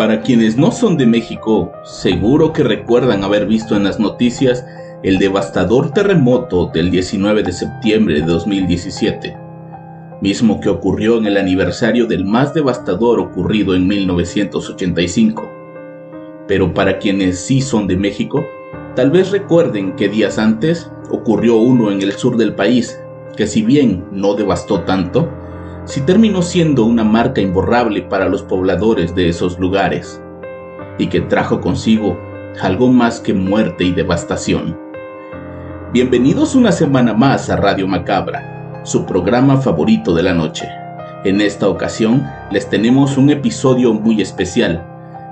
Para quienes no son de México, seguro que recuerdan haber visto en las noticias el devastador terremoto del 19 de septiembre de 2017, mismo que ocurrió en el aniversario del más devastador ocurrido en 1985. Pero para quienes sí son de México, tal vez recuerden que días antes ocurrió uno en el sur del país, que si bien no devastó tanto, sí terminó siendo una marca imborrable para los pobladores de esos lugares, y que trajo consigo algo más que muerte y devastación. Bienvenidos una semana más a Radio Macabra, su programa favorito de la noche. En esta ocasión les tenemos un episodio muy especial,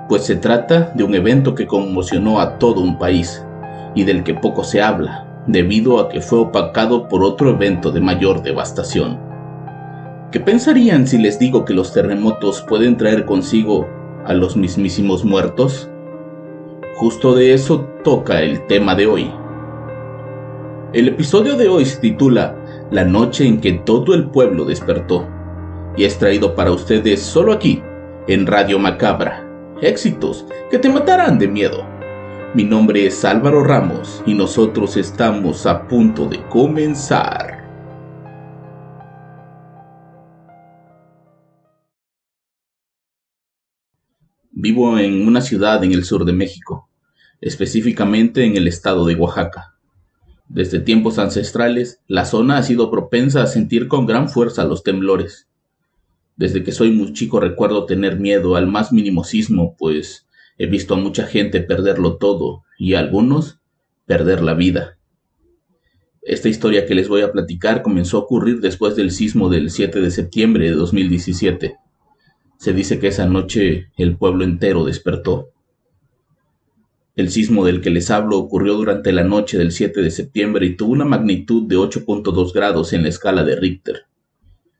pues se trata de un evento que conmocionó a todo un país y del que poco se habla, debido a que fue opacado por otro evento de mayor devastación. ¿Qué pensarían si les digo que los terremotos pueden traer consigo a los mismísimos muertos? Justo de eso toca el tema de hoy. El episodio de hoy se titula La noche en que todo el pueblo despertó y es traído para ustedes solo aquí, en Radio Macabra. Éxitos que te matarán de miedo. Mi nombre es Álvaro Ramos y nosotros estamos a punto de comenzar. Vivo en una ciudad en el sur de México, específicamente en el estado de Oaxaca. Desde tiempos ancestrales, la zona ha sido propensa a sentir con gran fuerza los temblores. Desde que soy muy chico recuerdo tener miedo al más mínimo sismo, pues he visto a mucha gente perderlo todo y a algunos perder la vida. Esta historia que les voy a platicar comenzó a ocurrir después del sismo del 7 de septiembre de 2017 se dice que esa noche el pueblo entero despertó. El sismo del que les hablo ocurrió durante la noche del 7 de septiembre y tuvo una magnitud de 8.2 grados en la escala de Richter.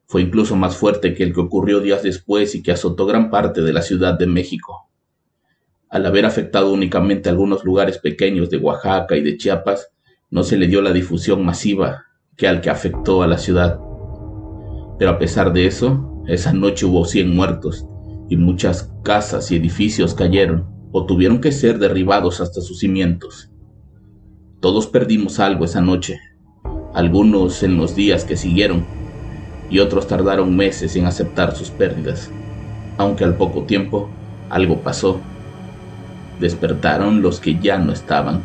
Fue incluso más fuerte que el que ocurrió días después y que azotó gran parte de la Ciudad de México. Al haber afectado únicamente algunos lugares pequeños de Oaxaca y de Chiapas, no se le dio la difusión masiva que al que afectó a la ciudad. Pero a pesar de eso, esa noche hubo 100 muertos y muchas casas y edificios cayeron o tuvieron que ser derribados hasta sus cimientos. Todos perdimos algo esa noche, algunos en los días que siguieron y otros tardaron meses en aceptar sus pérdidas, aunque al poco tiempo algo pasó. Despertaron los que ya no estaban.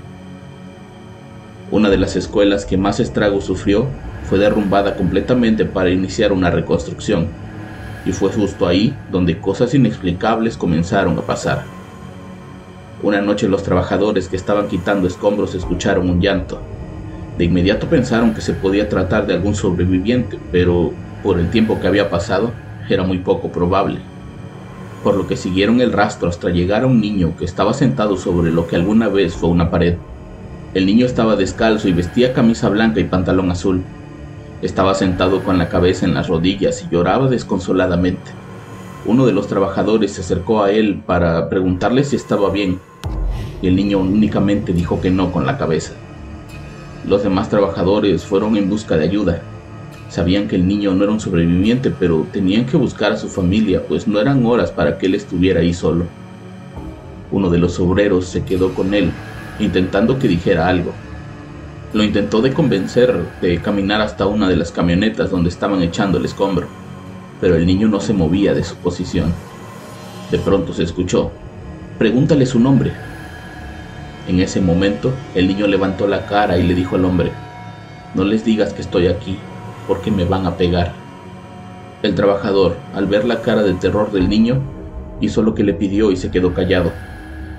Una de las escuelas que más estrago sufrió fue derrumbada completamente para iniciar una reconstrucción y fue justo ahí donde cosas inexplicables comenzaron a pasar. Una noche los trabajadores que estaban quitando escombros escucharon un llanto. De inmediato pensaron que se podía tratar de algún sobreviviente, pero por el tiempo que había pasado era muy poco probable. Por lo que siguieron el rastro hasta llegar a un niño que estaba sentado sobre lo que alguna vez fue una pared. El niño estaba descalzo y vestía camisa blanca y pantalón azul. Estaba sentado con la cabeza en las rodillas y lloraba desconsoladamente. Uno de los trabajadores se acercó a él para preguntarle si estaba bien, y el niño únicamente dijo que no con la cabeza. Los demás trabajadores fueron en busca de ayuda. Sabían que el niño no era un sobreviviente, pero tenían que buscar a su familia, pues no eran horas para que él estuviera ahí solo. Uno de los obreros se quedó con él, intentando que dijera algo, lo intentó de convencer de caminar hasta una de las camionetas donde estaban echando el escombro, pero el niño no se movía de su posición. De pronto se escuchó, pregúntale su nombre. En ese momento, el niño levantó la cara y le dijo al hombre, no les digas que estoy aquí, porque me van a pegar. El trabajador, al ver la cara de terror del niño, hizo lo que le pidió y se quedó callado.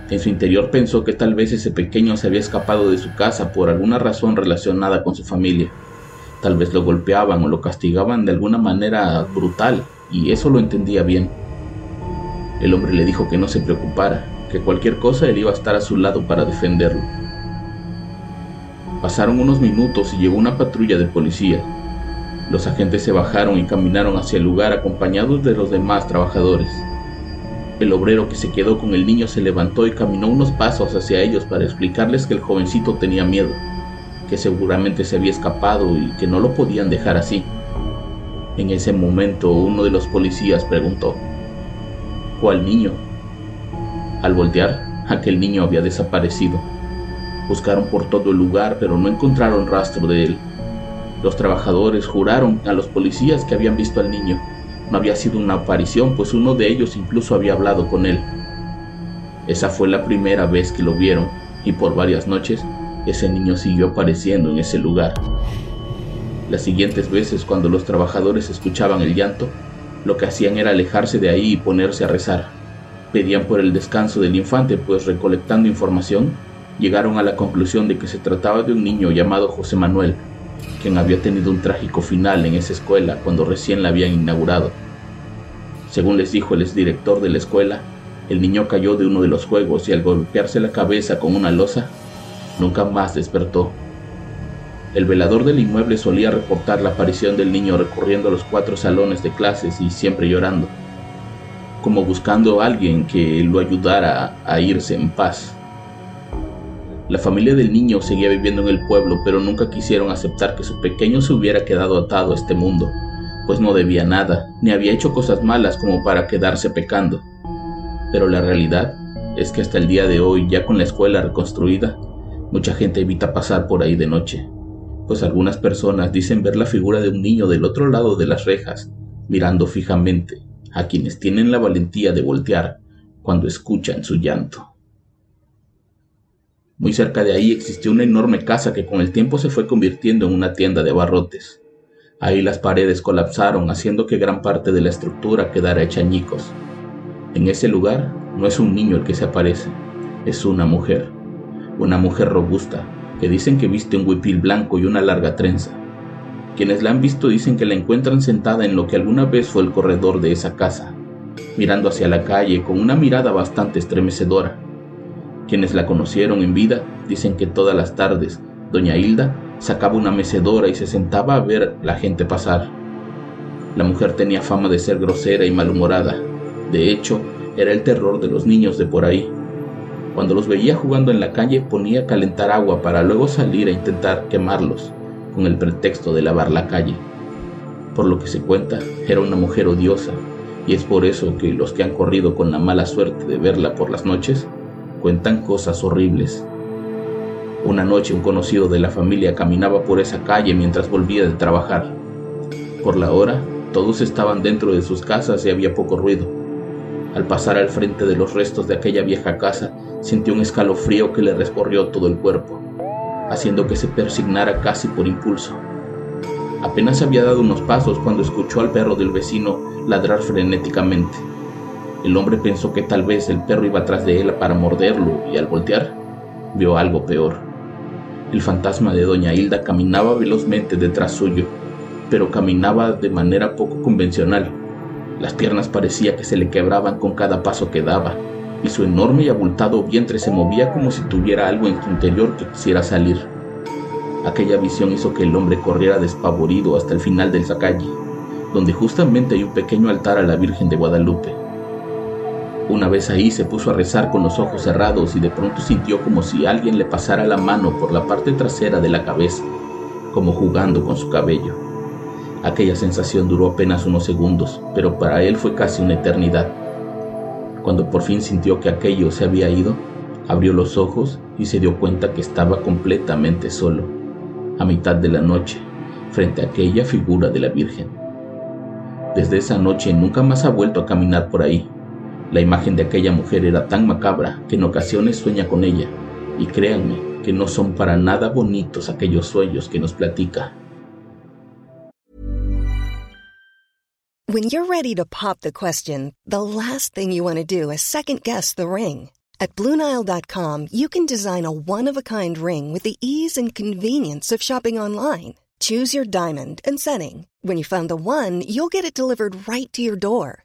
En su interior pensó que tal vez ese pequeño se había escapado de su casa por alguna razón relacionada con su familia. Tal vez lo golpeaban o lo castigaban de alguna manera brutal, y eso lo entendía bien. El hombre le dijo que no se preocupara, que cualquier cosa él iba a estar a su lado para defenderlo. Pasaron unos minutos y llegó una patrulla de policía. Los agentes se bajaron y caminaron hacia el lugar acompañados de los demás trabajadores. El obrero que se quedó con el niño se levantó y caminó unos pasos hacia ellos para explicarles que el jovencito tenía miedo, que seguramente se había escapado y que no lo podían dejar así. En ese momento uno de los policías preguntó, ¿cuál niño? Al voltear, aquel niño había desaparecido. Buscaron por todo el lugar, pero no encontraron rastro de él. Los trabajadores juraron a los policías que habían visto al niño. No había sido una aparición, pues uno de ellos incluso había hablado con él. Esa fue la primera vez que lo vieron, y por varias noches ese niño siguió apareciendo en ese lugar. Las siguientes veces cuando los trabajadores escuchaban el llanto, lo que hacían era alejarse de ahí y ponerse a rezar. Pedían por el descanso del infante, pues recolectando información, llegaron a la conclusión de que se trataba de un niño llamado José Manuel, había tenido un trágico final en esa escuela cuando recién la habían inaugurado. Según les dijo el exdirector de la escuela, el niño cayó de uno de los juegos y al golpearse la cabeza con una losa, nunca más despertó. El velador del inmueble solía reportar la aparición del niño recorriendo los cuatro salones de clases y siempre llorando, como buscando a alguien que lo ayudara a irse en paz. La familia del niño seguía viviendo en el pueblo, pero nunca quisieron aceptar que su pequeño se hubiera quedado atado a este mundo, pues no debía nada, ni había hecho cosas malas como para quedarse pecando. Pero la realidad es que hasta el día de hoy, ya con la escuela reconstruida, mucha gente evita pasar por ahí de noche pues algunas personas dicen ver la figura de un niño del otro lado de las rejas, mirando fijamente a quienes tienen la valentía de voltear cuando escuchan su llanto. Muy cerca de ahí existió una enorme casa que con el tiempo se fue convirtiendo en una tienda de barrotes. Ahí las paredes colapsaron haciendo que gran parte de la estructura quedara hecha añicos. En ese lugar no es un niño el que se aparece, es una mujer, una mujer robusta, que dicen que viste un huipil blanco y una larga trenza. Quienes la han visto dicen que la encuentran sentada en lo que alguna vez fue el corredor de esa casa, mirando hacia la calle con una mirada bastante estremecedora. Quienes la conocieron en vida dicen que todas las tardes doña Hilda sacaba una mecedora y se sentaba a ver la gente pasar. La mujer tenía fama de ser grosera y malhumorada. De hecho, era el terror de los niños de por ahí. Cuando los veía jugando en la calle ponía a calentar agua para luego salir a intentar quemarlos, con el pretexto de lavar la calle. Por lo que se cuenta, era una mujer odiosa, y es por eso que los que han corrido con la mala suerte de verla por las noches cuentan cosas horribles. Una noche un conocido de la familia caminaba por esa calle mientras volvía de trabajar. Por la hora, todos estaban dentro de sus casas y había poco ruido. Al pasar al frente de los restos de aquella vieja casa, sintió un escalofrío que le recorrió todo el cuerpo, haciendo que se persignara casi por impulso. Apenas había dado unos pasos cuando escuchó al perro del vecino ladrar frenéticamente. El hombre pensó que tal vez el perro iba tras de él para morderlo y al voltear vio algo peor. El fantasma de doña Hilda caminaba velozmente detrás suyo, pero caminaba de manera poco convencional. Las piernas parecía que se le quebraban con cada paso que daba y su enorme y abultado vientre se movía como si tuviera algo en su interior que quisiera salir. Aquella visión hizo que el hombre corriera despavorido hasta el final de esa calle, donde justamente hay un pequeño altar a la Virgen de Guadalupe. Una vez ahí se puso a rezar con los ojos cerrados y de pronto sintió como si alguien le pasara la mano por la parte trasera de la cabeza, como jugando con su cabello. Aquella sensación duró apenas unos segundos, pero para él fue casi una eternidad. Cuando por fin sintió que aquello se había ido, abrió los ojos y se dio cuenta que estaba completamente solo, a mitad de la noche, frente a aquella figura de la Virgen. Desde esa noche nunca más ha vuelto a caminar por ahí. La imagen de aquella mujer era tan macabra que en ocasiones sueña con ella, y créanme que no son para nada bonitos aquellos sueños que nos platica. When you're ready to pop the question, the last thing you want to do is second guess the ring. At Bluenile.com, you can design a one of a kind ring with the ease and convenience of shopping online. Choose your diamond and setting. When you find the one, you'll get it delivered right to your door.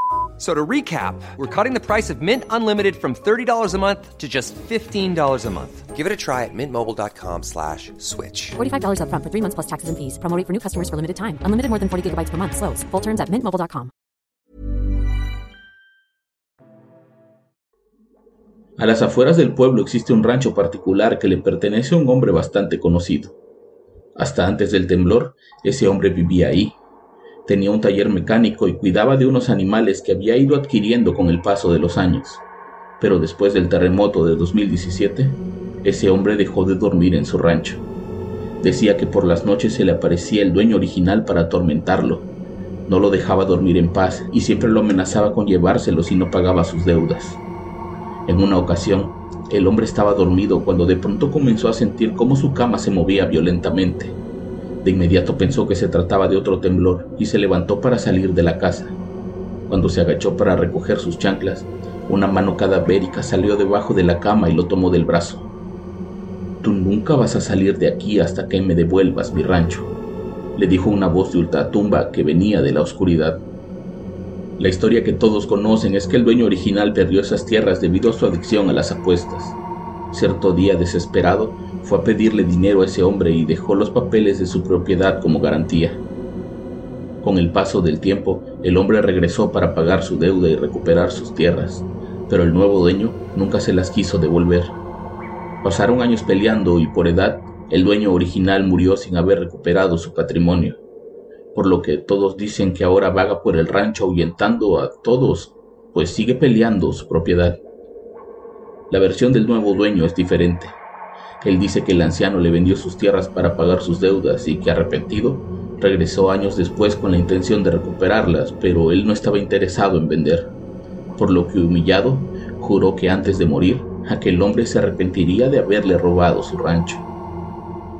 So to recap, we're cutting the price of Mint Unlimited from $30 a month to just $15 a month. Give it a try at mintmobile.com slash switch. $45 up front for three months plus taxes and fees. Promo for new customers for limited time. Unlimited more than 40 gigabytes per month. Slows. Full terms at mintmobile.com. A las afueras del pueblo existe un rancho particular que le pertenece a un hombre bastante conocido. Hasta antes del temblor, ese hombre vivía ahí. Tenía un taller mecánico y cuidaba de unos animales que había ido adquiriendo con el paso de los años. Pero después del terremoto de 2017, ese hombre dejó de dormir en su rancho. Decía que por las noches se le aparecía el dueño original para atormentarlo. No lo dejaba dormir en paz y siempre lo amenazaba con llevárselo si no pagaba sus deudas. En una ocasión, el hombre estaba dormido cuando de pronto comenzó a sentir cómo su cama se movía violentamente. De inmediato pensó que se trataba de otro temblor y se levantó para salir de la casa. Cuando se agachó para recoger sus chanclas, una mano cadavérica salió debajo de la cama y lo tomó del brazo. Tú nunca vas a salir de aquí hasta que me devuelvas mi rancho, le dijo una voz de ultratumba que venía de la oscuridad. La historia que todos conocen es que el dueño original perdió esas tierras debido a su adicción a las apuestas. Cierto día desesperado, fue a pedirle dinero a ese hombre y dejó los papeles de su propiedad como garantía. Con el paso del tiempo, el hombre regresó para pagar su deuda y recuperar sus tierras, pero el nuevo dueño nunca se las quiso devolver. Pasaron años peleando y por edad, el dueño original murió sin haber recuperado su patrimonio por lo que todos dicen que ahora vaga por el rancho ahuyentando a todos, pues sigue peleando su propiedad. La versión del nuevo dueño es diferente. Él dice que el anciano le vendió sus tierras para pagar sus deudas y que arrepentido, regresó años después con la intención de recuperarlas, pero él no estaba interesado en vender, por lo que humillado, juró que antes de morir, aquel hombre se arrepentiría de haberle robado su rancho.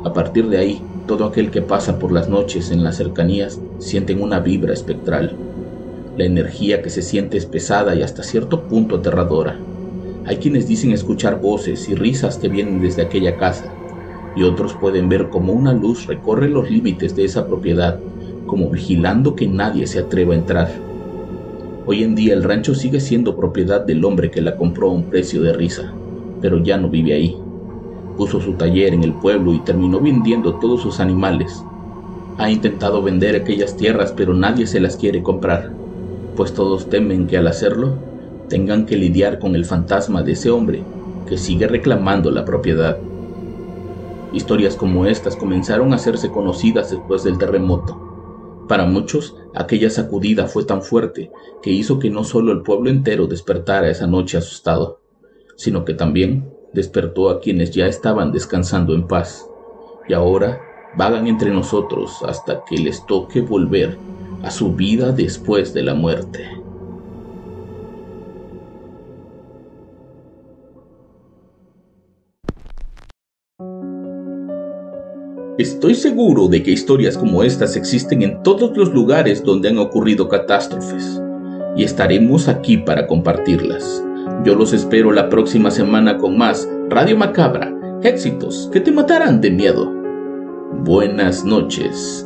A partir de ahí, todo aquel que pasa por las noches en las cercanías sienten una vibra espectral. La energía que se siente es pesada y hasta cierto punto aterradora. Hay quienes dicen escuchar voces y risas que vienen desde aquella casa, y otros pueden ver como una luz recorre los límites de esa propiedad, como vigilando que nadie se atreva a entrar. Hoy en día el rancho sigue siendo propiedad del hombre que la compró a un precio de risa, pero ya no vive ahí puso su taller en el pueblo y terminó vendiendo todos sus animales. Ha intentado vender aquellas tierras pero nadie se las quiere comprar, pues todos temen que al hacerlo tengan que lidiar con el fantasma de ese hombre que sigue reclamando la propiedad. Historias como estas comenzaron a hacerse conocidas después del terremoto. Para muchos, aquella sacudida fue tan fuerte que hizo que no solo el pueblo entero despertara esa noche asustado, sino que también despertó a quienes ya estaban descansando en paz, y ahora vagan entre nosotros hasta que les toque volver a su vida después de la muerte. Estoy seguro de que historias como estas existen en todos los lugares donde han ocurrido catástrofes, y estaremos aquí para compartirlas. Yo los espero la próxima semana con más Radio Macabra, éxitos que te matarán de miedo. Buenas noches.